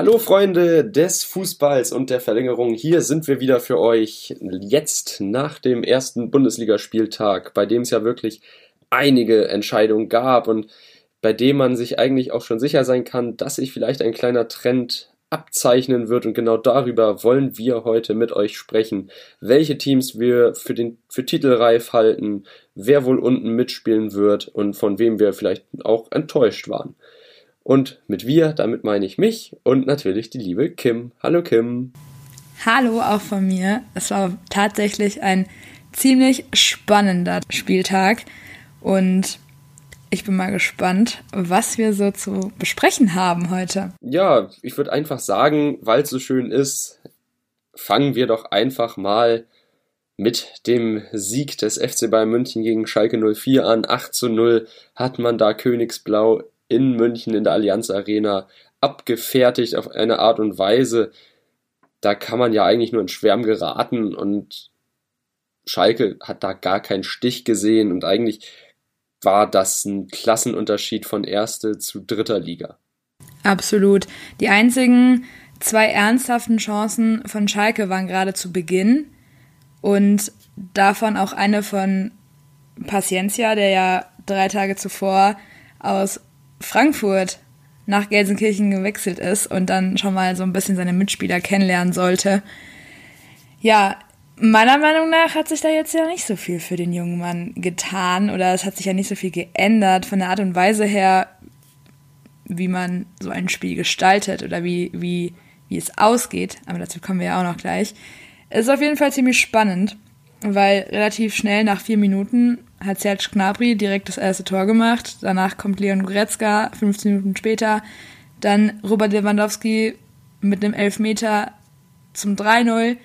Hallo Freunde des Fußballs und der Verlängerung. Hier sind wir wieder für euch jetzt nach dem ersten Bundesligaspieltag, bei dem es ja wirklich einige Entscheidungen gab und bei dem man sich eigentlich auch schon sicher sein kann, dass sich vielleicht ein kleiner Trend abzeichnen wird und genau darüber wollen wir heute mit euch sprechen, welche Teams wir für den für titelreif halten, wer wohl unten mitspielen wird und von wem wir vielleicht auch enttäuscht waren. Und mit wir, damit meine ich mich und natürlich die liebe Kim. Hallo Kim. Hallo auch von mir. Es war tatsächlich ein ziemlich spannender Spieltag und ich bin mal gespannt, was wir so zu besprechen haben heute. Ja, ich würde einfach sagen, weil es so schön ist, fangen wir doch einfach mal mit dem Sieg des FC Bayern München gegen Schalke 04 an. 8 zu 0 hat man da Königsblau in München in der Allianz Arena abgefertigt auf eine Art und Weise, da kann man ja eigentlich nur in Schwärm geraten und Schalke hat da gar keinen Stich gesehen und eigentlich war das ein Klassenunterschied von erste zu dritter Liga. Absolut. Die einzigen zwei ernsthaften Chancen von Schalke waren gerade zu Beginn und davon auch eine von Paciencia, der ja drei Tage zuvor aus Frankfurt nach Gelsenkirchen gewechselt ist und dann schon mal so ein bisschen seine Mitspieler kennenlernen sollte. Ja, meiner Meinung nach hat sich da jetzt ja nicht so viel für den jungen Mann getan oder es hat sich ja nicht so viel geändert von der Art und Weise her, wie man so ein Spiel gestaltet oder wie, wie, wie es ausgeht. Aber dazu kommen wir ja auch noch gleich. Es ist auf jeden Fall ziemlich spannend, weil relativ schnell nach vier Minuten hat Serge Gnabry direkt das erste Tor gemacht. Danach kommt Leon Goretzka 15 Minuten später. Dann Robert Lewandowski mit einem Elfmeter zum 3-0.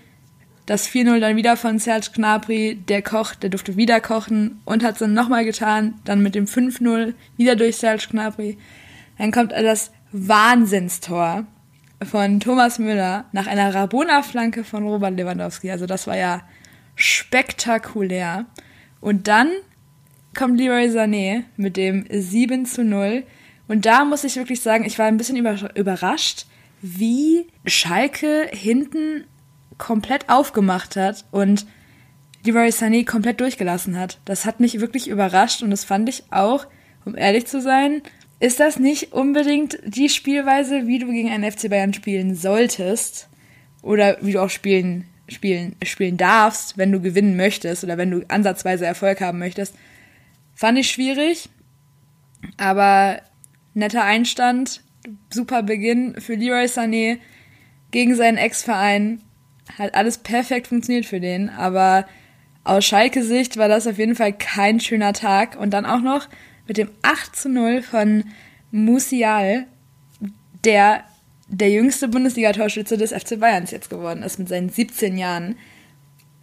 Das 4-0 dann wieder von Serge Gnabry. Der kocht, der durfte wieder kochen und hat es dann nochmal getan. Dann mit dem 5-0 wieder durch Serge Gnabry. Dann kommt das Wahnsinnstor von Thomas Müller nach einer Rabona-Flanke von Robert Lewandowski. Also das war ja spektakulär. Und dann kommt Leroy Sané mit dem 7 zu 0. Und da muss ich wirklich sagen, ich war ein bisschen überrascht, wie Schalke hinten komplett aufgemacht hat und Leroy Sané komplett durchgelassen hat. Das hat mich wirklich überrascht und das fand ich auch, um ehrlich zu sein, ist das nicht unbedingt die Spielweise, wie du gegen einen FC Bayern spielen solltest oder wie du auch spielen spielen, spielen darfst, wenn du gewinnen möchtest oder wenn du ansatzweise Erfolg haben möchtest. Fand ich schwierig, aber netter Einstand, super Beginn für Leroy Sané gegen seinen Ex-Verein. Hat alles perfekt funktioniert für den, aber aus Schalke-Sicht war das auf jeden Fall kein schöner Tag. Und dann auch noch mit dem 8 zu 0 von Musial, der der jüngste Bundesliga-Torschütze des FC Bayerns jetzt geworden ist mit seinen 17 Jahren.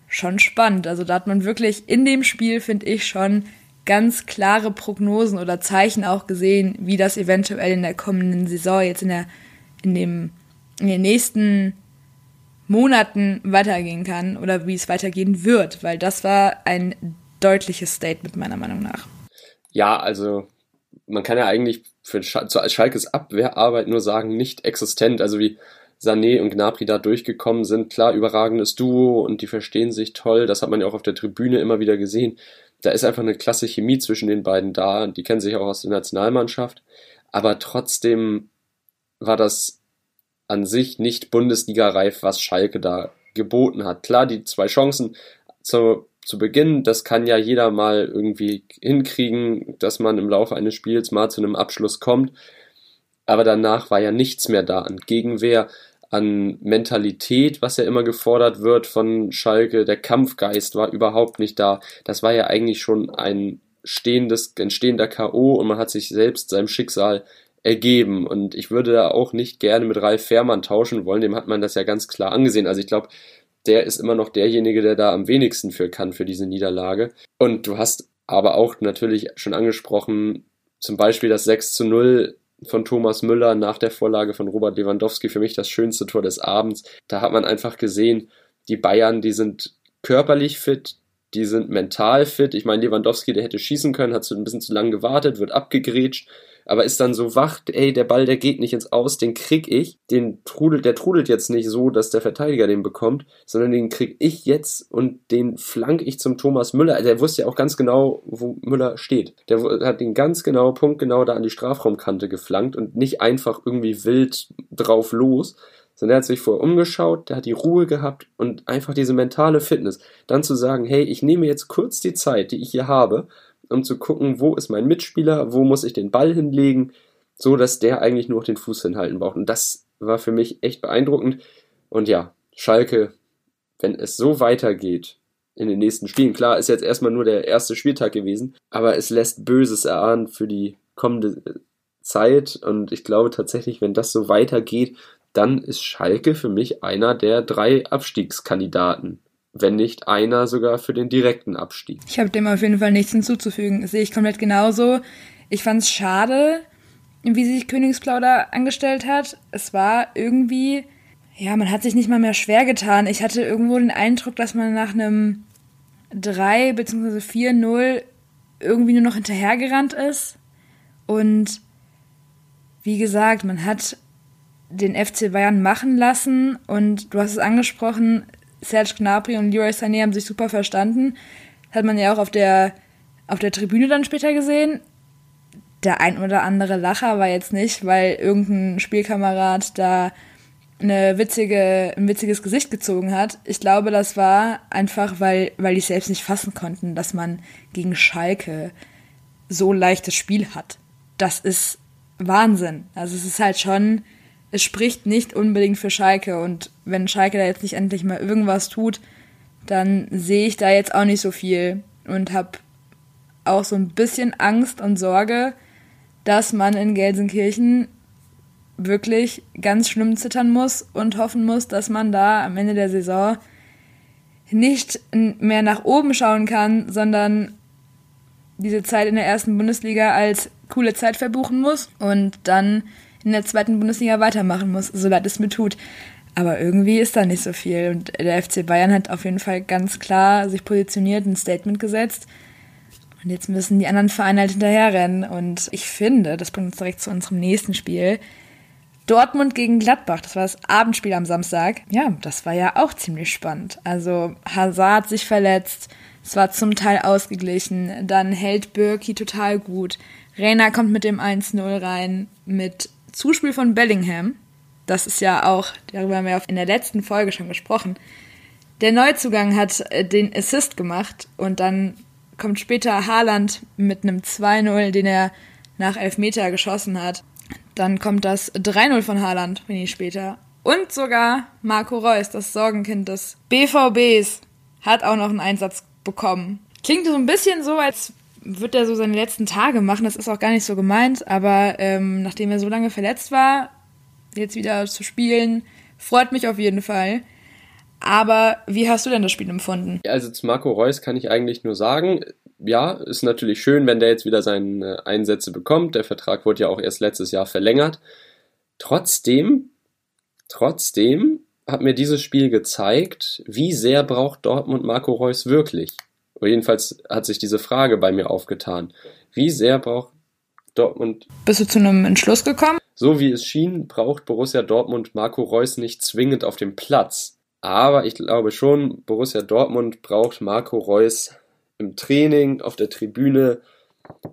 Schon spannend. Also da hat man wirklich in dem Spiel, finde ich, schon ganz klare Prognosen oder Zeichen auch gesehen, wie das eventuell in der kommenden Saison jetzt in der in dem in den nächsten Monaten weitergehen kann oder wie es weitergehen wird, weil das war ein deutliches Statement meiner Meinung nach. Ja, also man kann ja eigentlich für Schalkes Abwehrarbeit nur sagen, nicht existent. Also wie Sané und Gnabry da durchgekommen sind, klar, überragendes Duo und die verstehen sich toll. Das hat man ja auch auf der Tribüne immer wieder gesehen. Da ist einfach eine klasse Chemie zwischen den beiden da. Die kennen sich auch aus der Nationalmannschaft. Aber trotzdem war das an sich nicht Bundesliga-reif, was Schalke da geboten hat. Klar, die zwei Chancen zur zu Beginn, das kann ja jeder mal irgendwie hinkriegen, dass man im Laufe eines Spiels mal zu einem Abschluss kommt. Aber danach war ja nichts mehr da an Gegenwehr, an Mentalität, was ja immer gefordert wird von Schalke. Der Kampfgeist war überhaupt nicht da. Das war ja eigentlich schon ein stehendes, entstehender K.O. und man hat sich selbst seinem Schicksal ergeben. Und ich würde da auch nicht gerne mit Ralf Fährmann tauschen wollen. Dem hat man das ja ganz klar angesehen. Also ich glaube, der ist immer noch derjenige, der da am wenigsten für kann für diese Niederlage. Und du hast aber auch natürlich schon angesprochen, zum Beispiel das 6 zu 0 von Thomas Müller nach der Vorlage von Robert Lewandowski, für mich das schönste Tor des Abends. Da hat man einfach gesehen, die Bayern, die sind körperlich fit, die sind mental fit. Ich meine, Lewandowski, der hätte schießen können, hat so ein bisschen zu lange gewartet, wird abgegrätscht, aber ist dann so wach, ey, der Ball, der geht nicht ins Aus, den krieg ich, den trudelt, der trudelt jetzt nicht so, dass der Verteidiger den bekommt, sondern den krieg ich jetzt und den flank ich zum Thomas Müller. Der wusste ja auch ganz genau, wo Müller steht. Der hat den ganz genau, punktgenau da an die Strafraumkante geflankt und nicht einfach irgendwie wild drauf los, sondern er hat sich vorher umgeschaut, der hat die Ruhe gehabt und einfach diese mentale Fitness. Dann zu sagen, hey, ich nehme jetzt kurz die Zeit, die ich hier habe, um zu gucken, wo ist mein Mitspieler, wo muss ich den Ball hinlegen, so dass der eigentlich nur noch den Fuß hinhalten braucht. Und das war für mich echt beeindruckend. Und ja, Schalke, wenn es so weitergeht in den nächsten Spielen, klar, ist jetzt erstmal nur der erste Spieltag gewesen, aber es lässt Böses erahnen für die kommende Zeit. Und ich glaube tatsächlich, wenn das so weitergeht, dann ist Schalke für mich einer der drei Abstiegskandidaten. Wenn nicht einer sogar für den direkten Abstieg. Ich habe dem auf jeden Fall nichts hinzuzufügen. Das sehe ich komplett genauso. Ich fand es schade, wie sich Königsplauder angestellt hat. Es war irgendwie, ja, man hat sich nicht mal mehr schwer getan. Ich hatte irgendwo den Eindruck, dass man nach einem 3 bzw. 4-0 irgendwie nur noch hinterhergerannt ist. Und wie gesagt, man hat den FC Bayern machen lassen und du hast es angesprochen, Serge Gnabry und Leroy Sané haben sich super verstanden. Hat man ja auch auf der, auf der Tribüne dann später gesehen. Der ein oder andere Lacher war jetzt nicht, weil irgendein Spielkamerad da eine witzige, ein witziges Gesicht gezogen hat. Ich glaube, das war einfach, weil, weil die selbst nicht fassen konnten, dass man gegen Schalke so leichtes Spiel hat. Das ist Wahnsinn. Also es ist halt schon es spricht nicht unbedingt für Schalke. Und wenn Schalke da jetzt nicht endlich mal irgendwas tut, dann sehe ich da jetzt auch nicht so viel und habe auch so ein bisschen Angst und Sorge, dass man in Gelsenkirchen wirklich ganz schlimm zittern muss und hoffen muss, dass man da am Ende der Saison nicht mehr nach oben schauen kann, sondern diese Zeit in der ersten Bundesliga als coole Zeit verbuchen muss und dann in der zweiten Bundesliga weitermachen muss, so leid es mir tut. Aber irgendwie ist da nicht so viel. Und der FC Bayern hat auf jeden Fall ganz klar sich positioniert, ein Statement gesetzt. Und jetzt müssen die anderen Vereine halt hinterherrennen. Und ich finde, das bringt uns direkt zu unserem nächsten Spiel. Dortmund gegen Gladbach, das war das Abendspiel am Samstag. Ja, das war ja auch ziemlich spannend. Also Hazard sich verletzt, es war zum Teil ausgeglichen, dann hält Birki total gut. Reina kommt mit dem 1-0 rein, mit Zuspiel von Bellingham, das ist ja auch, darüber haben wir in der letzten Folge schon gesprochen, der Neuzugang hat äh, den Assist gemacht und dann kommt später Haaland mit einem 2-0, den er nach Elfmeter geschossen hat. Dann kommt das 3-0 von Haaland, wenig später. Und sogar Marco Reus, das Sorgenkind des BVBs, hat auch noch einen Einsatz bekommen. Klingt so ein bisschen so, als wird er so seine letzten Tage machen. Das ist auch gar nicht so gemeint, aber ähm, nachdem er so lange verletzt war, jetzt wieder zu spielen, freut mich auf jeden Fall. Aber wie hast du denn das Spiel empfunden? Also zu Marco Reus kann ich eigentlich nur sagen, ja, ist natürlich schön, wenn der jetzt wieder seine Einsätze bekommt. Der Vertrag wurde ja auch erst letztes Jahr verlängert. Trotzdem, trotzdem hat mir dieses Spiel gezeigt, wie sehr braucht Dortmund Marco Reus wirklich. Oder jedenfalls hat sich diese Frage bei mir aufgetan. Wie sehr braucht Dortmund. Bist du zu einem Entschluss gekommen? So wie es schien, braucht Borussia Dortmund Marco Reus nicht zwingend auf dem Platz. Aber ich glaube schon, Borussia Dortmund braucht Marco Reus im Training, auf der Tribüne,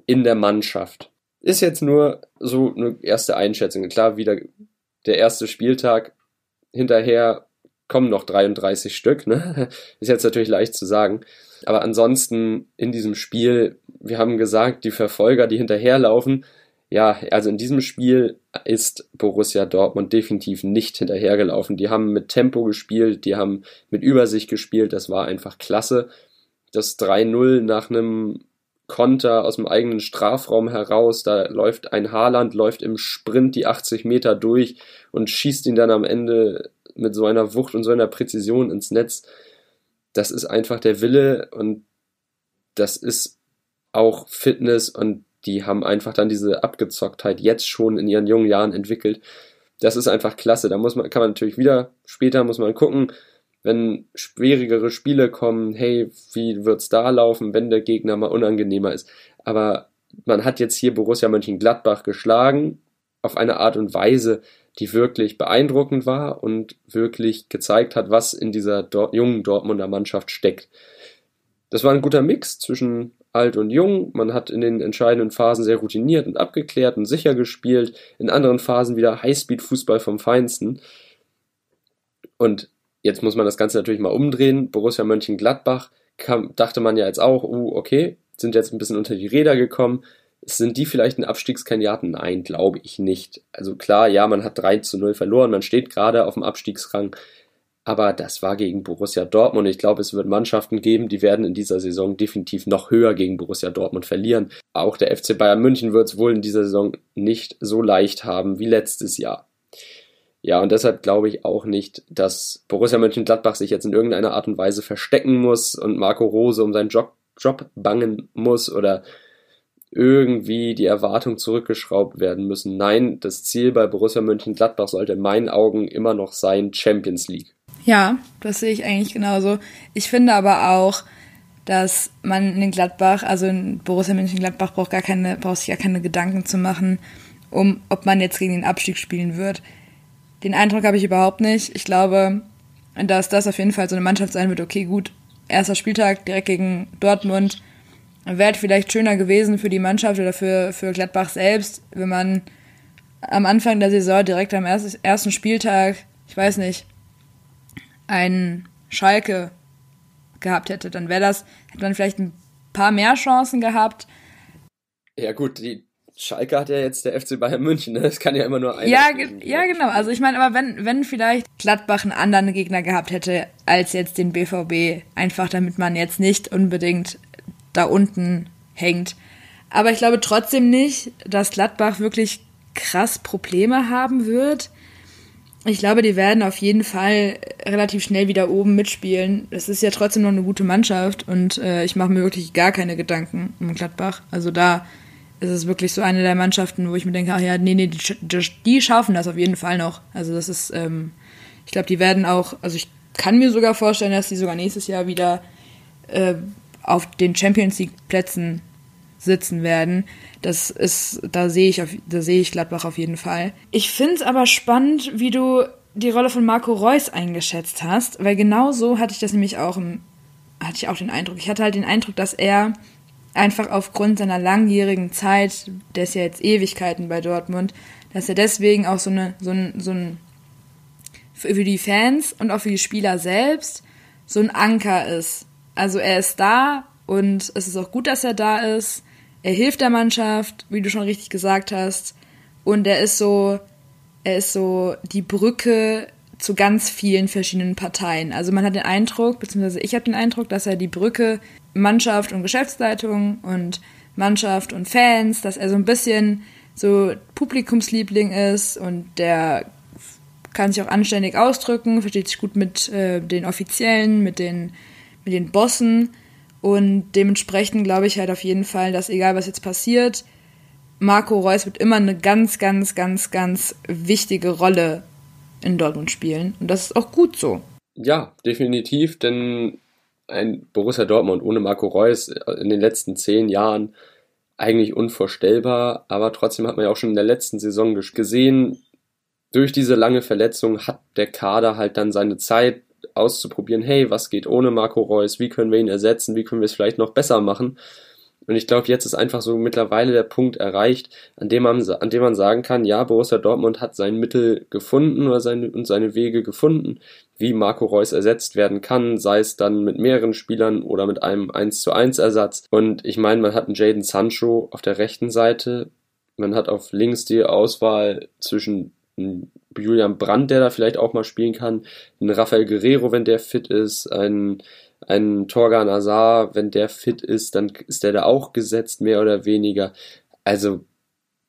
in der Mannschaft. Ist jetzt nur so eine erste Einschätzung. Klar, wieder der erste Spieltag. Hinterher kommen noch 33 Stück. Ne? Ist jetzt natürlich leicht zu sagen. Aber ansonsten in diesem Spiel, wir haben gesagt, die Verfolger, die hinterherlaufen, ja, also in diesem Spiel ist Borussia Dortmund definitiv nicht hinterhergelaufen. Die haben mit Tempo gespielt, die haben mit Übersicht gespielt, das war einfach klasse. Das 3-0 nach einem Konter aus dem eigenen Strafraum heraus, da läuft ein Haaland, läuft im Sprint die 80 Meter durch und schießt ihn dann am Ende mit so einer Wucht und so einer Präzision ins Netz das ist einfach der Wille und das ist auch Fitness und die haben einfach dann diese Abgezocktheit jetzt schon in ihren jungen Jahren entwickelt. Das ist einfach klasse. Da muss man, kann man natürlich wieder, später muss man gucken, wenn schwierigere Spiele kommen, hey, wie wird's da laufen, wenn der Gegner mal unangenehmer ist. Aber man hat jetzt hier Borussia Mönchengladbach geschlagen auf eine Art und Weise, die wirklich beeindruckend war und wirklich gezeigt hat, was in dieser Dor jungen Dortmunder Mannschaft steckt. Das war ein guter Mix zwischen alt und jung. Man hat in den entscheidenden Phasen sehr routiniert und abgeklärt und sicher gespielt. In anderen Phasen wieder Highspeed-Fußball vom Feinsten. Und jetzt muss man das Ganze natürlich mal umdrehen. Borussia Mönchengladbach kam, dachte man ja jetzt auch, uh, okay, sind jetzt ein bisschen unter die Räder gekommen. Sind die vielleicht ein Abstiegskandidaten? Nein, glaube ich nicht. Also klar, ja, man hat 3 zu 0 verloren, man steht gerade auf dem Abstiegsrang, aber das war gegen Borussia Dortmund. Ich glaube, es wird Mannschaften geben, die werden in dieser Saison definitiv noch höher gegen Borussia Dortmund verlieren. Auch der FC Bayern München wird es wohl in dieser Saison nicht so leicht haben wie letztes Jahr. Ja, und deshalb glaube ich auch nicht, dass Borussia Mönchengladbach sich jetzt in irgendeiner Art und Weise verstecken muss und Marco Rose um seinen Job, Job bangen muss oder irgendwie die Erwartung zurückgeschraubt werden müssen. Nein, das Ziel bei Borussia Mönchengladbach sollte in meinen Augen immer noch sein Champions League. Ja, das sehe ich eigentlich genauso. Ich finde aber auch, dass man in Gladbach, also in Borussia Mönchengladbach braucht gar keine, braucht sich gar keine Gedanken zu machen, um ob man jetzt gegen den Abstieg spielen wird. Den Eindruck habe ich überhaupt nicht. Ich glaube, dass das auf jeden Fall so eine Mannschaft sein wird, okay, gut, erster Spieltag direkt gegen Dortmund wäre vielleicht schöner gewesen für die Mannschaft oder für, für Gladbach selbst, wenn man am Anfang der Saison direkt am ersten Spieltag, ich weiß nicht, einen Schalke gehabt hätte, dann wäre das, hätte man vielleicht ein paar mehr Chancen gehabt. Ja gut, die Schalke hat ja jetzt der FC Bayern München, ne? das kann ja immer nur einer. Ja, ja, genau. Also ich meine, aber wenn, wenn vielleicht Gladbach einen anderen Gegner gehabt hätte als jetzt den BVB, einfach damit man jetzt nicht unbedingt da unten hängt. Aber ich glaube trotzdem nicht, dass Gladbach wirklich krass Probleme haben wird. Ich glaube, die werden auf jeden Fall relativ schnell wieder oben mitspielen. Es ist ja trotzdem noch eine gute Mannschaft und äh, ich mache mir wirklich gar keine Gedanken um Gladbach. Also da ist es wirklich so eine der Mannschaften, wo ich mir denke, ach ja, nee, nee, die, die schaffen das auf jeden Fall noch. Also das ist, ähm, ich glaube, die werden auch, also ich kann mir sogar vorstellen, dass die sogar nächstes Jahr wieder äh, auf den Champions League Plätzen sitzen werden. Das ist, da sehe ich, auf, da sehe ich Gladbach auf jeden Fall. Ich finde es aber spannend, wie du die Rolle von Marco Reus eingeschätzt hast, weil genau so hatte ich das nämlich auch im, hatte ich auch den Eindruck. Ich hatte halt den Eindruck, dass er einfach aufgrund seiner langjährigen Zeit, der ist ja jetzt Ewigkeiten bei Dortmund, dass er deswegen auch so eine, so ein, so ein, für die Fans und auch für die Spieler selbst so ein Anker ist also er ist da und es ist auch gut, dass er da ist. Er hilft der Mannschaft, wie du schon richtig gesagt hast. Und er ist so, er ist so die Brücke zu ganz vielen verschiedenen Parteien. Also man hat den Eindruck, beziehungsweise ich habe den Eindruck, dass er die Brücke Mannschaft und Geschäftsleitung und Mannschaft und Fans, dass er so ein bisschen so Publikumsliebling ist und der kann sich auch anständig ausdrücken, versteht sich gut mit äh, den Offiziellen, mit den mit den Bossen. Und dementsprechend glaube ich halt auf jeden Fall, dass egal was jetzt passiert, Marco Reus wird immer eine ganz, ganz, ganz, ganz wichtige Rolle in Dortmund spielen. Und das ist auch gut so. Ja, definitiv, denn ein Borussia Dortmund ohne Marco Reus in den letzten zehn Jahren eigentlich unvorstellbar, aber trotzdem hat man ja auch schon in der letzten Saison gesehen, durch diese lange Verletzung hat der Kader halt dann seine Zeit auszuprobieren, hey, was geht ohne Marco Reus, wie können wir ihn ersetzen, wie können wir es vielleicht noch besser machen. Und ich glaube, jetzt ist einfach so mittlerweile der Punkt erreicht, an dem man, an dem man sagen kann, ja, Borussia Dortmund hat sein Mittel gefunden oder seine, und seine Wege gefunden, wie Marco Reus ersetzt werden kann, sei es dann mit mehreren Spielern oder mit einem 1 zu 1 Ersatz. Und ich meine, man hat einen Jaden Sancho auf der rechten Seite, man hat auf links die Auswahl zwischen Julian Brandt, der da vielleicht auch mal spielen kann, ein Rafael Guerrero, wenn der fit ist, ein, ein Torgan Azar, wenn der fit ist, dann ist der da auch gesetzt, mehr oder weniger. Also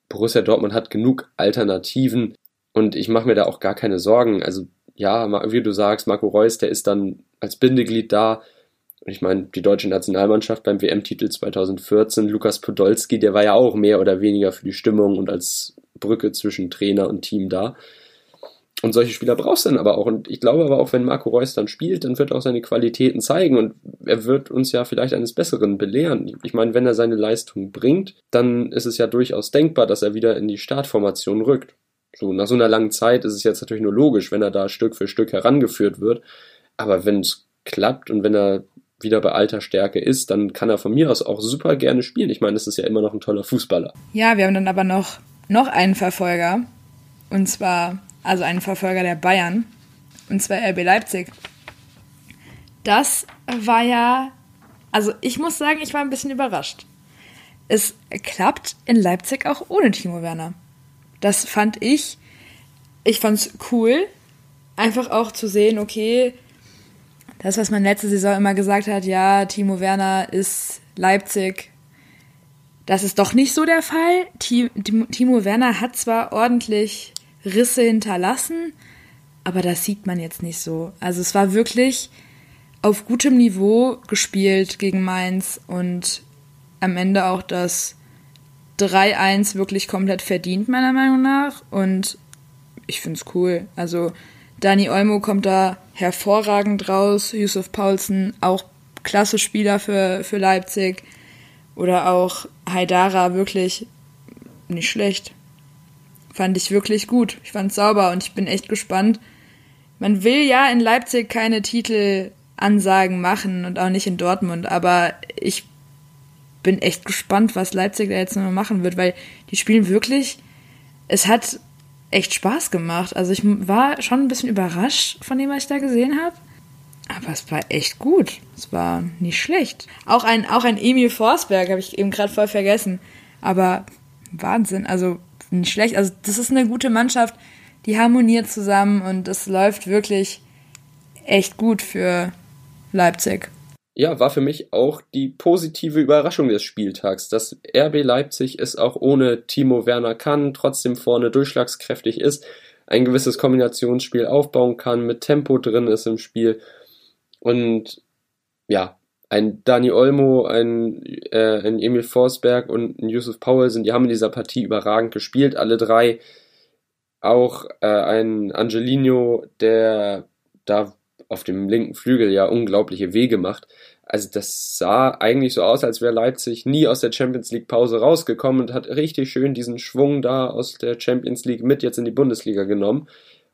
Borussia Dortmund hat genug Alternativen und ich mache mir da auch gar keine Sorgen. Also ja, wie du sagst, Marco Reus, der ist dann als Bindeglied da. Ich meine, die deutsche Nationalmannschaft beim WM-Titel 2014, Lukas Podolski, der war ja auch mehr oder weniger für die Stimmung und als Brücke zwischen Trainer und Team da. Und solche Spieler brauchst du dann aber auch. Und ich glaube aber auch, wenn Marco Reus dann spielt, dann wird er auch seine Qualitäten zeigen und er wird uns ja vielleicht eines Besseren belehren. Ich meine, wenn er seine Leistung bringt, dann ist es ja durchaus denkbar, dass er wieder in die Startformation rückt. So, nach so einer langen Zeit ist es jetzt natürlich nur logisch, wenn er da Stück für Stück herangeführt wird. Aber wenn es klappt und wenn er wieder bei alter Stärke ist, dann kann er von mir aus auch super gerne spielen. Ich meine, es ist ja immer noch ein toller Fußballer. Ja, wir haben dann aber noch, noch einen Verfolger. Und zwar, also einen Verfolger der Bayern. Und zwar RB Leipzig. Das war ja, also ich muss sagen, ich war ein bisschen überrascht. Es klappt in Leipzig auch ohne Timo Werner. Das fand ich, ich fand's cool, einfach auch zu sehen, okay, das, was man letzte Saison immer gesagt hat, ja, Timo Werner ist Leipzig. Das ist doch nicht so der Fall. Timo Werner hat zwar ordentlich Risse hinterlassen, aber das sieht man jetzt nicht so. Also es war wirklich auf gutem Niveau gespielt gegen Mainz und am Ende auch das 3-1 wirklich komplett verdient, meiner Meinung nach. Und ich finde es cool. Also Dani Olmo kommt da hervorragend raus. Yusuf Paulsen auch klasse Spieler für, für Leipzig. Oder auch Haidara wirklich nicht schlecht. Fand ich wirklich gut. Ich fand sauber und ich bin echt gespannt. Man will ja in Leipzig keine Titelansagen machen und auch nicht in Dortmund, aber ich bin echt gespannt, was Leipzig da jetzt noch machen wird, weil die spielen wirklich. Es hat echt Spaß gemacht. Also ich war schon ein bisschen überrascht von dem, was ich da gesehen habe. Aber es war echt gut. Es war nicht schlecht. Auch ein, auch ein Emil Forsberg habe ich eben gerade voll vergessen. Aber Wahnsinn. Also nicht schlecht. Also das ist eine gute Mannschaft. Die harmoniert zusammen und es läuft wirklich echt gut für Leipzig ja, war für mich auch die positive Überraschung des Spieltags, dass RB Leipzig es auch ohne Timo Werner kann, trotzdem vorne durchschlagskräftig ist, ein gewisses Kombinationsspiel aufbauen kann, mit Tempo drin ist im Spiel und ja, ein Dani Olmo, ein, äh, ein Emil Forsberg und ein Yusuf Paulsen, die haben in dieser Partie überragend gespielt, alle drei. Auch äh, ein Angelino, der da auf dem linken Flügel ja unglaubliche Wege macht. Also das sah eigentlich so aus, als wäre Leipzig nie aus der Champions League Pause rausgekommen und hat richtig schön diesen Schwung da aus der Champions League mit jetzt in die Bundesliga genommen.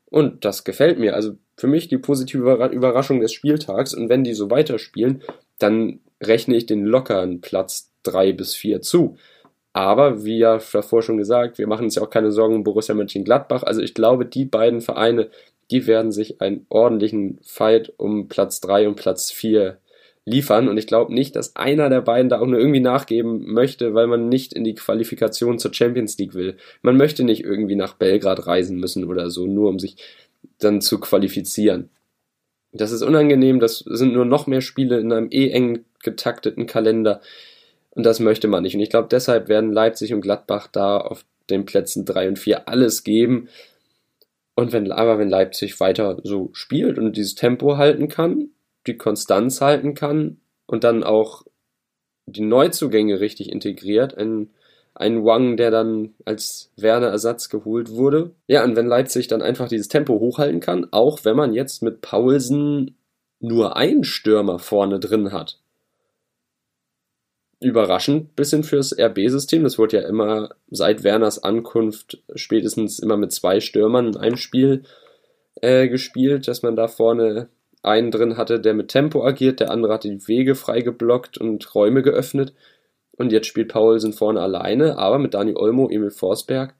Und das gefällt mir. Also für mich die positive Überraschung des Spieltags. Und wenn die so weiterspielen, dann rechne ich den lockeren Platz drei bis vier zu. Aber wie ja davor schon gesagt, wir machen uns ja auch keine Sorgen um Borussia Mönchengladbach. Also ich glaube, die beiden Vereine, die werden sich einen ordentlichen Fight um Platz drei und Platz vier liefern. Und ich glaube nicht, dass einer der beiden da auch nur irgendwie nachgeben möchte, weil man nicht in die Qualifikation zur Champions League will. Man möchte nicht irgendwie nach Belgrad reisen müssen oder so, nur um sich dann zu qualifizieren. Das ist unangenehm, das sind nur noch mehr Spiele in einem eh eng getakteten Kalender. Und das möchte man nicht. Und ich glaube, deshalb werden Leipzig und Gladbach da auf den Plätzen drei und vier alles geben. Und wenn, aber wenn Leipzig weiter so spielt und dieses Tempo halten kann, die Konstanz halten kann und dann auch die Neuzugänge richtig integriert. Ein, ein Wang, der dann als Werner-Ersatz geholt wurde. Ja, und wenn Leipzig dann einfach dieses Tempo hochhalten kann, auch wenn man jetzt mit Paulsen nur einen Stürmer vorne drin hat. Überraschend bisschen fürs RB-System. Das wurde ja immer seit Werners Ankunft spätestens immer mit zwei Stürmern in einem Spiel äh, gespielt, dass man da vorne einen drin hatte, der mit Tempo agiert, der andere hat die Wege frei geblockt und Räume geöffnet. Und jetzt spielt Paulsen vorne alleine, aber mit Dani Olmo, Emil Forsberg.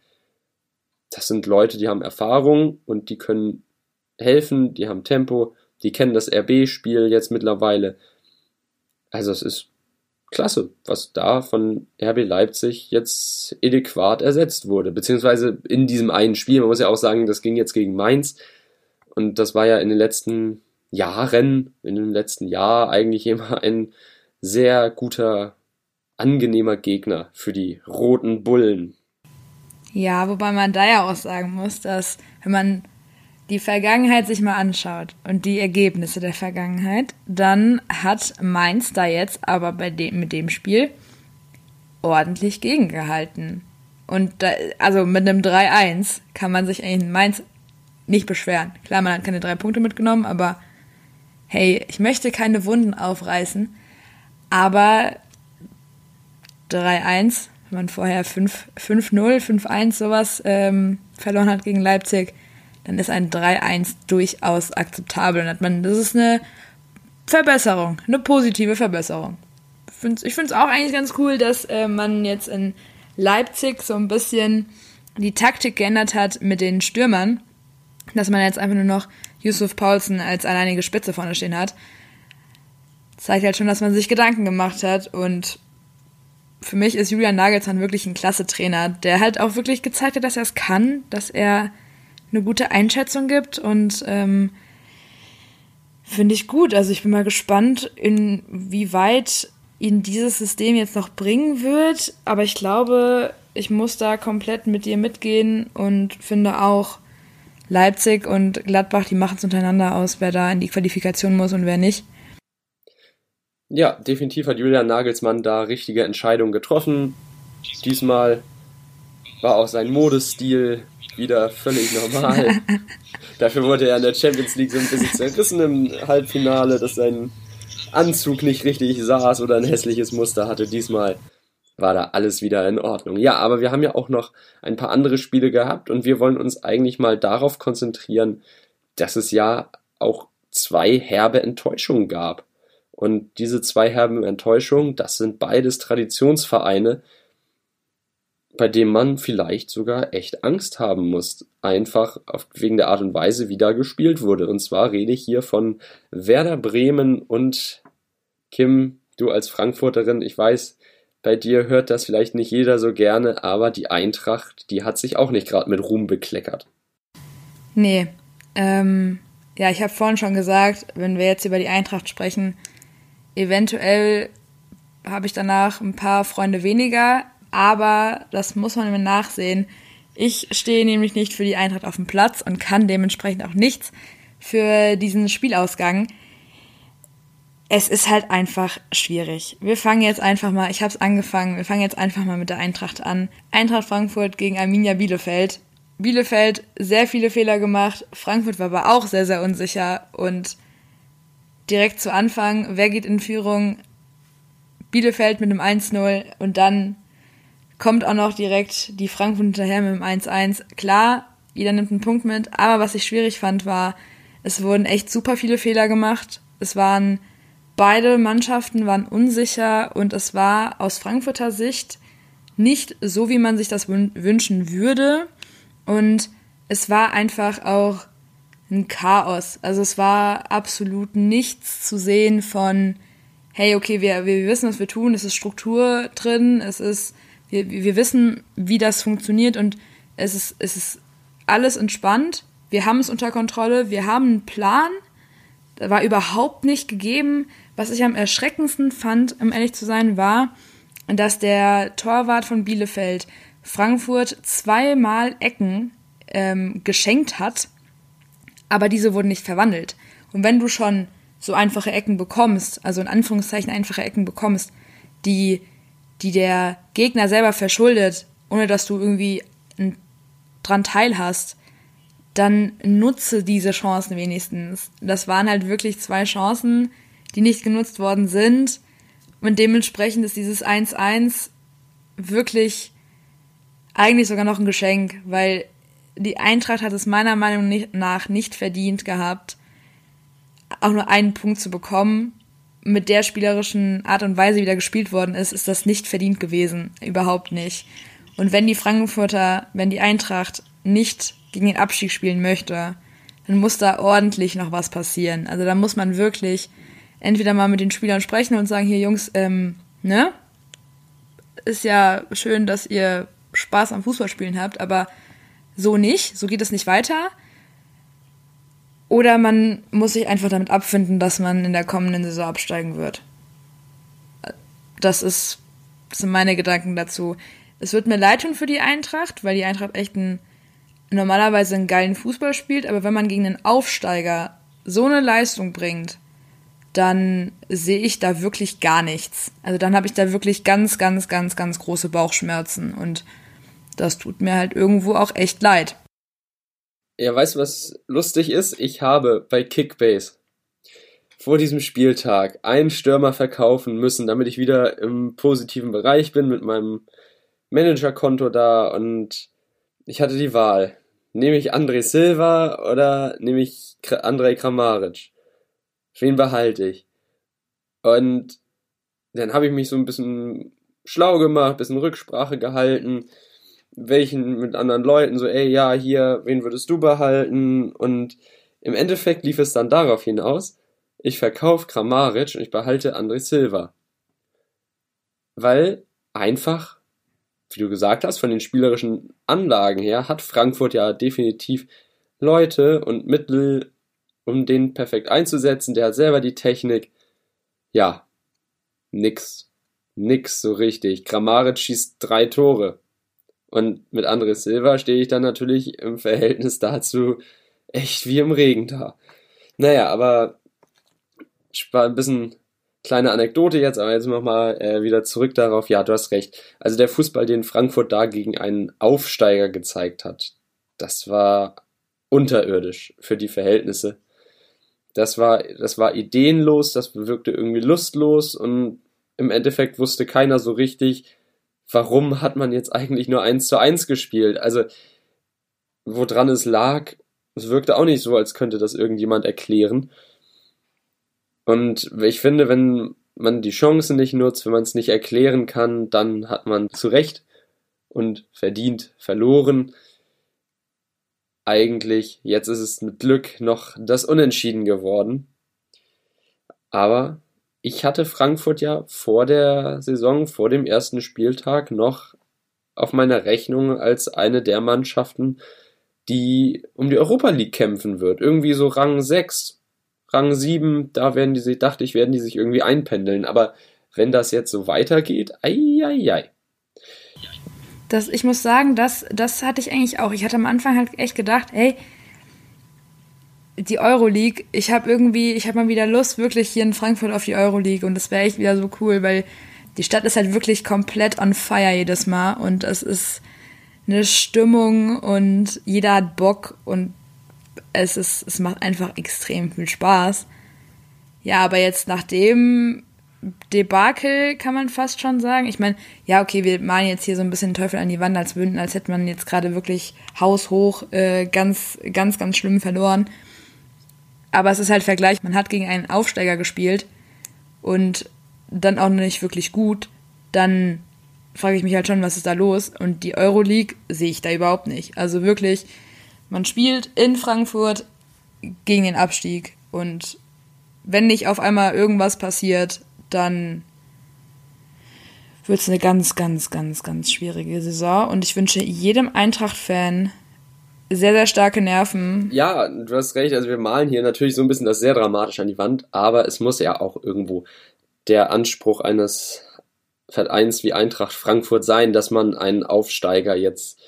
Das sind Leute, die haben Erfahrung und die können helfen, die haben Tempo, die kennen das RB-Spiel jetzt mittlerweile. Also es ist klasse, was da von RB Leipzig jetzt adäquat ersetzt wurde, beziehungsweise in diesem einen Spiel. Man muss ja auch sagen, das ging jetzt gegen Mainz und das war ja in den letzten Jahren, in dem letzten Jahr eigentlich immer ein sehr guter, angenehmer Gegner für die roten Bullen. Ja, wobei man da ja auch sagen muss, dass wenn man die Vergangenheit sich mal anschaut und die Ergebnisse der Vergangenheit, dann hat Mainz da jetzt aber bei dem, mit dem Spiel ordentlich gegengehalten. Und da, also mit einem 3-1 kann man sich eigentlich in Mainz nicht beschweren. Klar, man hat keine drei Punkte mitgenommen, aber hey, ich möchte keine Wunden aufreißen. Aber 3-1, wenn man vorher 5-0, 5-1 sowas ähm, verloren hat gegen Leipzig, dann ist ein 3-1 durchaus akzeptabel. Und hat man, das ist eine Verbesserung, eine positive Verbesserung. Ich finde es auch eigentlich ganz cool, dass äh, man jetzt in Leipzig so ein bisschen die Taktik geändert hat mit den Stürmern, dass man jetzt einfach nur noch Yusuf Paulsen als alleinige Spitze vorne stehen hat. Zeigt halt schon, dass man sich Gedanken gemacht hat und für mich ist Julian Nagelsmann wirklich ein klasse Trainer, der halt auch wirklich gezeigt hat, dass er es kann, dass er eine gute Einschätzung gibt und ähm, finde ich gut. Also ich bin mal gespannt, inwieweit ihn dieses System jetzt noch bringen wird. Aber ich glaube, ich muss da komplett mit dir mitgehen und finde auch Leipzig und Gladbach, die machen es untereinander aus, wer da in die Qualifikation muss und wer nicht. Ja, definitiv hat Julian Nagelsmann da richtige Entscheidungen getroffen. Diesmal war auch sein Modestil wieder völlig normal. Dafür wurde er in der Champions League so ein bisschen zerrissen im Halbfinale, dass sein Anzug nicht richtig saß oder ein hässliches Muster hatte. Diesmal war da alles wieder in Ordnung. Ja, aber wir haben ja auch noch ein paar andere Spiele gehabt und wir wollen uns eigentlich mal darauf konzentrieren, dass es ja auch zwei herbe Enttäuschungen gab. Und diese zwei herben Enttäuschungen, das sind beides Traditionsvereine, bei dem man vielleicht sogar echt Angst haben muss, einfach wegen der Art und Weise, wie da gespielt wurde. Und zwar rede ich hier von Werder Bremen und Kim, du als Frankfurterin, ich weiß, bei dir hört das vielleicht nicht jeder so gerne, aber die Eintracht, die hat sich auch nicht gerade mit Ruhm bekleckert. Nee, ähm, ja, ich habe vorhin schon gesagt, wenn wir jetzt über die Eintracht sprechen, eventuell habe ich danach ein paar Freunde weniger, aber das muss man immer nachsehen. Ich stehe nämlich nicht für die Eintracht auf dem Platz und kann dementsprechend auch nichts für diesen Spielausgang. Es ist halt einfach schwierig. Wir fangen jetzt einfach mal, ich habe es angefangen, wir fangen jetzt einfach mal mit der Eintracht an. Eintracht Frankfurt gegen Arminia Bielefeld. Bielefeld sehr viele Fehler gemacht, Frankfurt war aber auch sehr, sehr unsicher und direkt zu Anfang, wer geht in Führung? Bielefeld mit einem 1-0 und dann kommt auch noch direkt die Frankfurt hinterher mit dem 1-1. Klar, jeder nimmt einen Punkt mit, aber was ich schwierig fand, war, es wurden echt super viele Fehler gemacht. Es waren, beide Mannschaften waren unsicher und es war aus Frankfurter Sicht nicht so, wie man sich das wünschen würde. Und es war einfach auch ein Chaos. Also es war absolut nichts zu sehen von, hey, okay, wir, wir wissen, was wir tun, es ist Struktur drin, es ist wir, wir wissen, wie das funktioniert und es ist, es ist alles entspannt. Wir haben es unter Kontrolle. Wir haben einen Plan. Da war überhaupt nicht gegeben. Was ich am erschreckendsten fand, um ehrlich zu sein, war, dass der Torwart von Bielefeld Frankfurt zweimal Ecken ähm, geschenkt hat, aber diese wurden nicht verwandelt. Und wenn du schon so einfache Ecken bekommst, also in Anführungszeichen einfache Ecken bekommst, die die der Gegner selber verschuldet, ohne dass du irgendwie dran teilhast, dann nutze diese Chancen wenigstens. Das waren halt wirklich zwei Chancen, die nicht genutzt worden sind. Und dementsprechend ist dieses 1-1 wirklich eigentlich sogar noch ein Geschenk, weil die Eintracht hat es meiner Meinung nach nicht verdient gehabt, auch nur einen Punkt zu bekommen mit der spielerischen Art und Weise, wie da gespielt worden ist, ist das nicht verdient gewesen. Überhaupt nicht. Und wenn die Frankfurter, wenn die Eintracht nicht gegen den Abstieg spielen möchte, dann muss da ordentlich noch was passieren. Also da muss man wirklich entweder mal mit den Spielern sprechen und sagen, hier Jungs, ähm, ne? Ist ja schön, dass ihr Spaß am Fußballspielen habt, aber so nicht, so geht es nicht weiter. Oder man muss sich einfach damit abfinden, dass man in der kommenden Saison absteigen wird. Das ist, das sind meine Gedanken dazu. Es wird mir leid tun für die Eintracht, weil die Eintracht echt ein, normalerweise einen geilen Fußball spielt, aber wenn man gegen einen Aufsteiger so eine Leistung bringt, dann sehe ich da wirklich gar nichts. Also dann habe ich da wirklich ganz, ganz, ganz, ganz große Bauchschmerzen und das tut mir halt irgendwo auch echt leid. Ja, weißt du, was lustig ist? Ich habe bei Kickbase vor diesem Spieltag einen Stürmer verkaufen müssen, damit ich wieder im positiven Bereich bin mit meinem Managerkonto da und ich hatte die Wahl. Nehme ich André Silva oder nehme ich Andrei Kramaric? Wen behalte ich? Und dann habe ich mich so ein bisschen schlau gemacht, ein bisschen Rücksprache gehalten, welchen mit anderen Leuten, so, ey, ja, hier, wen würdest du behalten? Und im Endeffekt lief es dann darauf hinaus, ich verkaufe Kramaric und ich behalte André Silva. Weil einfach, wie du gesagt hast, von den spielerischen Anlagen her hat Frankfurt ja definitiv Leute und Mittel, um den perfekt einzusetzen. Der hat selber die Technik. Ja, nix. Nix so richtig. Kramaric schießt drei Tore. Und mit André Silva stehe ich dann natürlich im Verhältnis dazu echt wie im Regen da. Naja, aber ein bisschen kleine Anekdote jetzt, aber jetzt nochmal äh, wieder zurück darauf. Ja, du hast recht. Also der Fußball, den Frankfurt da gegen einen Aufsteiger gezeigt hat, das war unterirdisch für die Verhältnisse. Das war, das war ideenlos, das wirkte irgendwie lustlos und im Endeffekt wusste keiner so richtig, warum hat man jetzt eigentlich nur eins zu eins gespielt? Also, woran es lag, es wirkte auch nicht so, als könnte das irgendjemand erklären. Und ich finde, wenn man die Chance nicht nutzt, wenn man es nicht erklären kann, dann hat man zu Recht und verdient verloren. Eigentlich, jetzt ist es mit Glück noch das Unentschieden geworden. Aber ich hatte Frankfurt ja vor der Saison, vor dem ersten Spieltag noch auf meiner Rechnung als eine der Mannschaften, die um die Europa League kämpfen wird. Irgendwie so Rang 6, Rang 7, da werden die sich, dachte ich, werden die sich irgendwie einpendeln. Aber wenn das jetzt so weitergeht, ei. Das, ich muss sagen, das, das hatte ich eigentlich auch. Ich hatte am Anfang halt echt gedacht, hey, die Euroleague, ich habe irgendwie, ich habe mal wieder Lust wirklich hier in Frankfurt auf die Euroleague und das wäre echt wieder so cool, weil die Stadt ist halt wirklich komplett on fire jedes Mal und es ist eine Stimmung und jeder hat Bock und es ist, es macht einfach extrem viel Spaß. Ja, aber jetzt nach dem Debakel kann man fast schon sagen. Ich meine, ja, okay, wir malen jetzt hier so ein bisschen Teufel an die Wand, als würden, als hätte man jetzt gerade wirklich haushoch äh, ganz, ganz, ganz schlimm verloren. Aber es ist halt Vergleich. Man hat gegen einen Aufsteiger gespielt und dann auch nicht wirklich gut. Dann frage ich mich halt schon, was ist da los? Und die Euroleague sehe ich da überhaupt nicht. Also wirklich, man spielt in Frankfurt gegen den Abstieg und wenn nicht auf einmal irgendwas passiert, dann wird es eine ganz, ganz, ganz, ganz schwierige Saison. Und ich wünsche jedem Eintracht-Fan sehr, sehr starke Nerven. Ja, du hast recht. Also wir malen hier natürlich so ein bisschen das sehr dramatisch an die Wand, aber es muss ja auch irgendwo der Anspruch eines Vereins wie Eintracht Frankfurt sein, dass man einen Aufsteiger jetzt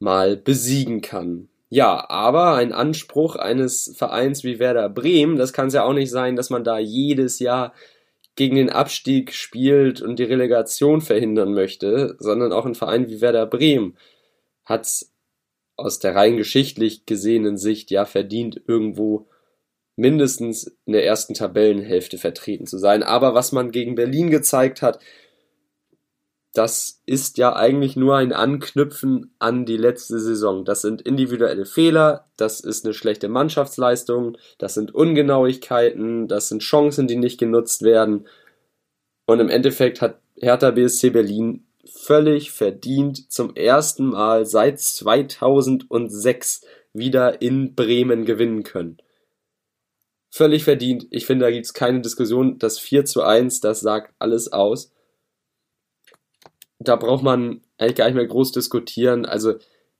mal besiegen kann. Ja, aber ein Anspruch eines Vereins wie Werder Bremen, das kann es ja auch nicht sein, dass man da jedes Jahr gegen den Abstieg spielt und die Relegation verhindern möchte, sondern auch ein Verein wie Werder Bremen hat aus der rein geschichtlich gesehenen Sicht ja verdient, irgendwo mindestens in der ersten Tabellenhälfte vertreten zu sein. Aber was man gegen Berlin gezeigt hat, das ist ja eigentlich nur ein Anknüpfen an die letzte Saison. Das sind individuelle Fehler, das ist eine schlechte Mannschaftsleistung, das sind Ungenauigkeiten, das sind Chancen, die nicht genutzt werden. Und im Endeffekt hat Hertha BSC Berlin völlig verdient zum ersten Mal seit 2006 wieder in Bremen gewinnen können. Völlig verdient. Ich finde, da gibt es keine Diskussion. Das 4 zu 1, das sagt alles aus. Da braucht man eigentlich gar nicht mehr groß diskutieren. Also,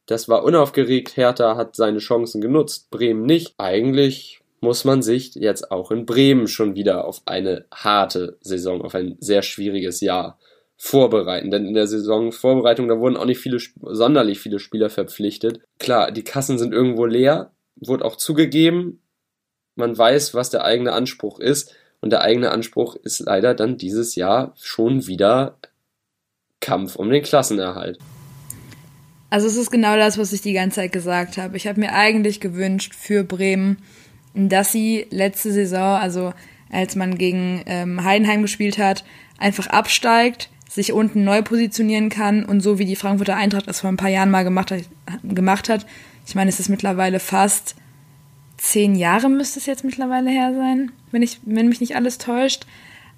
das war unaufgeregt. Hertha hat seine Chancen genutzt, Bremen nicht. Eigentlich muss man sich jetzt auch in Bremen schon wieder auf eine harte Saison, auf ein sehr schwieriges Jahr vorbereiten. Denn in der Saisonvorbereitung, da wurden auch nicht viele, sonderlich viele Spieler verpflichtet. Klar, die Kassen sind irgendwo leer, wurde auch zugegeben. Man weiß, was der eigene Anspruch ist. Und der eigene Anspruch ist leider dann dieses Jahr schon wieder Kampf um den Klassenerhalt. Also es ist genau das, was ich die ganze Zeit gesagt habe. Ich habe mir eigentlich gewünscht für Bremen, dass sie letzte Saison, also als man gegen ähm, Heidenheim gespielt hat, einfach absteigt, sich unten neu positionieren kann und so wie die Frankfurter Eintracht das vor ein paar Jahren mal gemacht hat, gemacht hat. Ich meine, es ist mittlerweile fast zehn Jahre müsste es jetzt mittlerweile her sein, wenn ich, wenn mich nicht alles täuscht.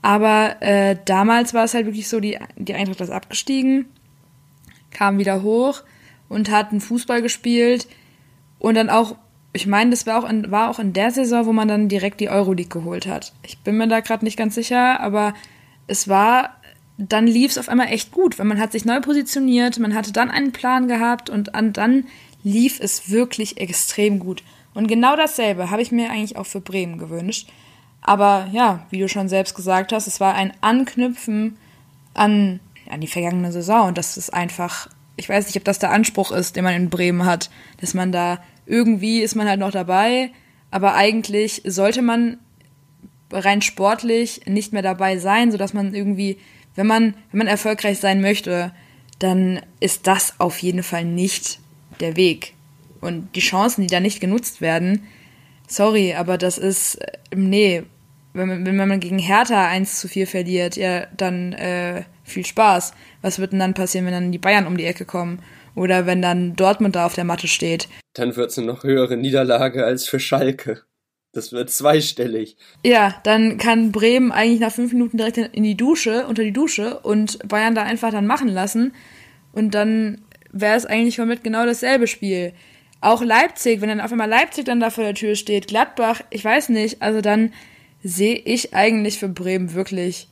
Aber äh, damals war es halt wirklich so, die, die Eintracht ist abgestiegen, kam wieder hoch und hat einen Fußball gespielt und dann auch, ich meine, das war auch, in, war auch in der Saison, wo man dann direkt die Euroleague geholt hat. Ich bin mir da gerade nicht ganz sicher, aber es war, dann lief es auf einmal echt gut, weil man hat sich neu positioniert, man hatte dann einen Plan gehabt und an, dann lief es wirklich extrem gut. Und genau dasselbe habe ich mir eigentlich auch für Bremen gewünscht. Aber ja, wie du schon selbst gesagt hast, es war ein Anknüpfen an, an die vergangene Saison. Und das ist einfach, ich weiß nicht, ob das der Anspruch ist, den man in Bremen hat, dass man da irgendwie ist man halt noch dabei, aber eigentlich sollte man rein sportlich nicht mehr dabei sein, sodass man irgendwie, wenn man, wenn man erfolgreich sein möchte, dann ist das auf jeden Fall nicht der Weg. Und die Chancen, die da nicht genutzt werden, sorry, aber das ist, äh, nee, wenn man, wenn man gegen Hertha 1 zu 4 verliert, ja, dann äh, viel Spaß. Was wird denn dann passieren, wenn dann die Bayern um die Ecke kommen? Oder wenn dann Dortmund da auf der Matte steht? Dann wird es eine noch höhere Niederlage als für Schalke. Das wird zweistellig. Ja, dann kann Bremen eigentlich nach fünf Minuten direkt in die Dusche, unter die Dusche und Bayern da einfach dann machen lassen. Und dann wäre es eigentlich komplett genau dasselbe Spiel. Auch Leipzig, wenn dann auf einmal Leipzig dann da vor der Tür steht, Gladbach, ich weiß nicht, also dann sehe ich eigentlich für Bremen wirklich.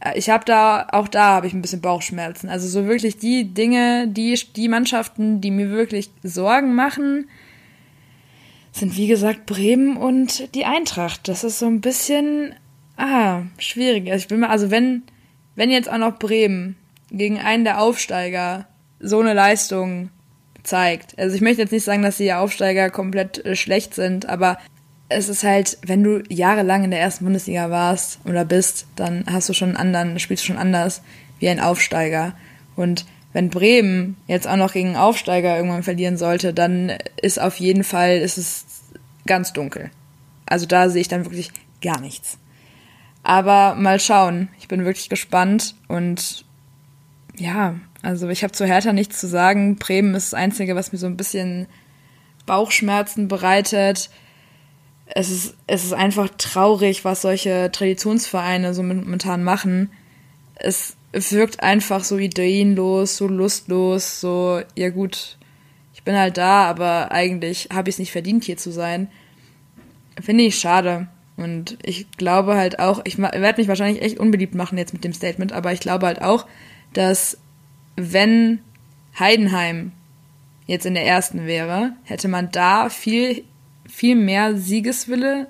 Äh, ich habe da, auch da habe ich ein bisschen Bauchschmerzen. Also so wirklich die Dinge, die, die Mannschaften, die mir wirklich Sorgen machen, sind wie gesagt Bremen und die Eintracht. Das ist so ein bisschen, ah, schwierig. Also ich bin mal, also wenn, wenn jetzt auch noch Bremen gegen einen der Aufsteiger so eine Leistung zeigt. Also ich möchte jetzt nicht sagen, dass die Aufsteiger komplett äh, schlecht sind, aber es ist halt, wenn du jahrelang in der ersten Bundesliga warst oder bist, dann hast du schon einen anderen, spielst du schon anders wie ein Aufsteiger. Und wenn Bremen jetzt auch noch gegen Aufsteiger irgendwann verlieren sollte, dann ist auf jeden Fall, ist es ganz dunkel. Also da sehe ich dann wirklich gar nichts. Aber mal schauen. Ich bin wirklich gespannt und ja, also ich habe zu Hertha nichts zu sagen. Bremen ist das Einzige, was mir so ein bisschen Bauchschmerzen bereitet. Es ist, es ist einfach traurig, was solche Traditionsvereine so momentan machen. Es wirkt einfach so ideenlos, so lustlos, so, ja gut, ich bin halt da, aber eigentlich habe ich es nicht verdient, hier zu sein. Finde ich schade. Und ich glaube halt auch, ich werde mich wahrscheinlich echt unbeliebt machen jetzt mit dem Statement, aber ich glaube halt auch, dass wenn Heidenheim jetzt in der ersten wäre, hätte man da viel, viel mehr Siegeswille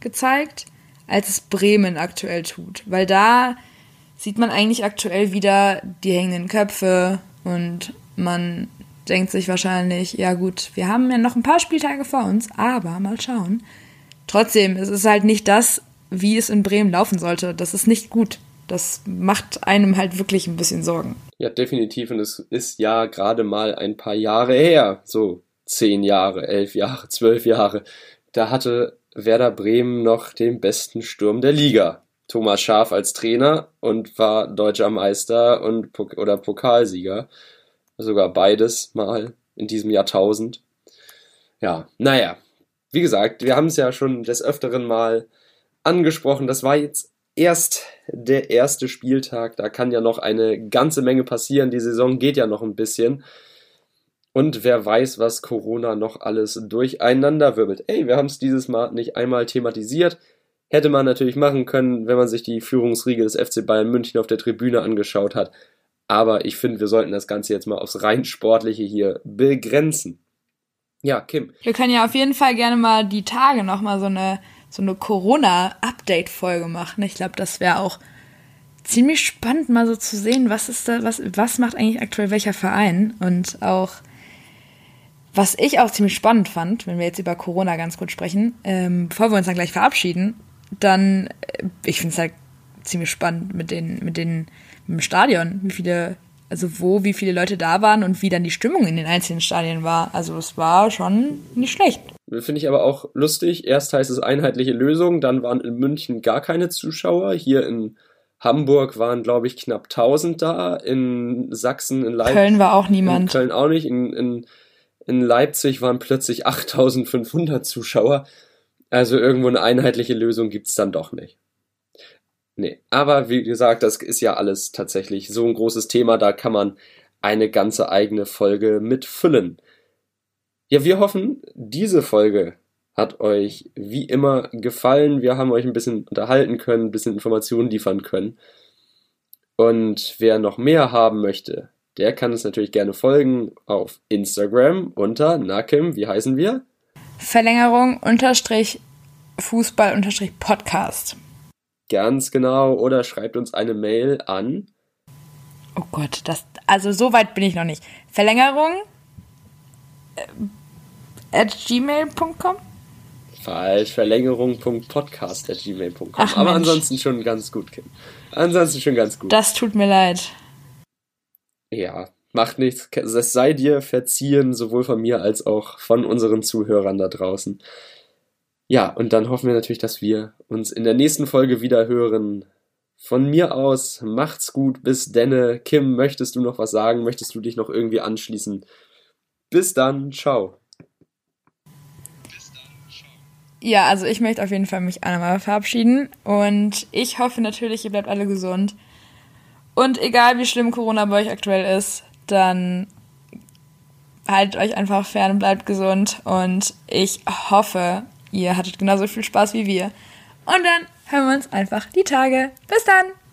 gezeigt, als es Bremen aktuell tut. Weil da sieht man eigentlich aktuell wieder die hängenden Köpfe und man denkt sich wahrscheinlich, ja gut, wir haben ja noch ein paar Spieltage vor uns, aber mal schauen. Trotzdem, es ist halt nicht das, wie es in Bremen laufen sollte. Das ist nicht gut das macht einem halt wirklich ein bisschen Sorgen. Ja, definitiv. Und es ist ja gerade mal ein paar Jahre her, so zehn Jahre, elf Jahre, zwölf Jahre. Da hatte Werder Bremen noch den besten Sturm der Liga. Thomas Schaf als Trainer und war deutscher Meister und oder Pokalsieger. Sogar beides mal in diesem Jahrtausend. Ja, naja. Wie gesagt, wir haben es ja schon des Öfteren mal angesprochen. Das war jetzt erst der erste Spieltag. Da kann ja noch eine ganze Menge passieren. Die Saison geht ja noch ein bisschen. Und wer weiß, was Corona noch alles durcheinander wirbelt. Ey, wir haben es dieses Mal nicht einmal thematisiert. Hätte man natürlich machen können, wenn man sich die Führungsriege des FC Bayern München auf der Tribüne angeschaut hat. Aber ich finde, wir sollten das Ganze jetzt mal aufs rein Sportliche hier begrenzen. Ja, Kim. Wir können ja auf jeden Fall gerne mal die Tage nochmal so eine so eine Corona-Update-Folge machen. Ich glaube, das wäre auch ziemlich spannend, mal so zu sehen, was ist da, was, was macht eigentlich aktuell welcher Verein und auch was ich auch ziemlich spannend fand, wenn wir jetzt über Corona ganz kurz sprechen, ähm, bevor wir uns dann gleich verabschieden, dann, äh, ich finde es halt ziemlich spannend mit den, mit den, mit dem Stadion, wie viele also wo, wie viele Leute da waren und wie dann die Stimmung in den einzelnen Stadien war. Also es war schon nicht schlecht. Finde ich aber auch lustig. Erst heißt es einheitliche Lösung, dann waren in München gar keine Zuschauer. Hier in Hamburg waren, glaube ich, knapp 1000 da. In Sachsen, in Leipzig. Köln war auch niemand. In Köln auch nicht. In, in, in Leipzig waren plötzlich 8500 Zuschauer. Also irgendwo eine einheitliche Lösung gibt's dann doch nicht. Nee, aber wie gesagt, das ist ja alles tatsächlich so ein großes Thema, da kann man eine ganze eigene Folge mitfüllen. Ja, wir hoffen, diese Folge hat euch wie immer gefallen. Wir haben euch ein bisschen unterhalten können, ein bisschen Informationen liefern können. Und wer noch mehr haben möchte, der kann uns natürlich gerne folgen auf Instagram unter Nakim. Wie heißen wir? Verlängerung unterstrich Fußball unterstrich Podcast. Ganz genau. Oder schreibt uns eine Mail an. Oh Gott, das, also so weit bin ich noch nicht. Verlängerung äh, at gmail.com? Falsch, Verlängerung.podcast at gmail.com. Aber Mensch. ansonsten schon ganz gut, Kim. Ansonsten schon ganz gut. Das tut mir leid. Ja, macht nichts. Es sei dir verziehen, sowohl von mir als auch von unseren Zuhörern da draußen. Ja, und dann hoffen wir natürlich, dass wir uns in der nächsten Folge wieder hören. Von mir aus, macht's gut, bis denne. Kim, möchtest du noch was sagen? Möchtest du dich noch irgendwie anschließen? Bis dann, ciao. Ja, also ich möchte auf jeden Fall mich einmal verabschieden und ich hoffe natürlich, ihr bleibt alle gesund. Und egal wie schlimm Corona bei euch aktuell ist, dann haltet euch einfach fern bleibt gesund und ich hoffe, Ihr hattet genauso viel Spaß wie wir. Und dann hören wir uns einfach die Tage. Bis dann!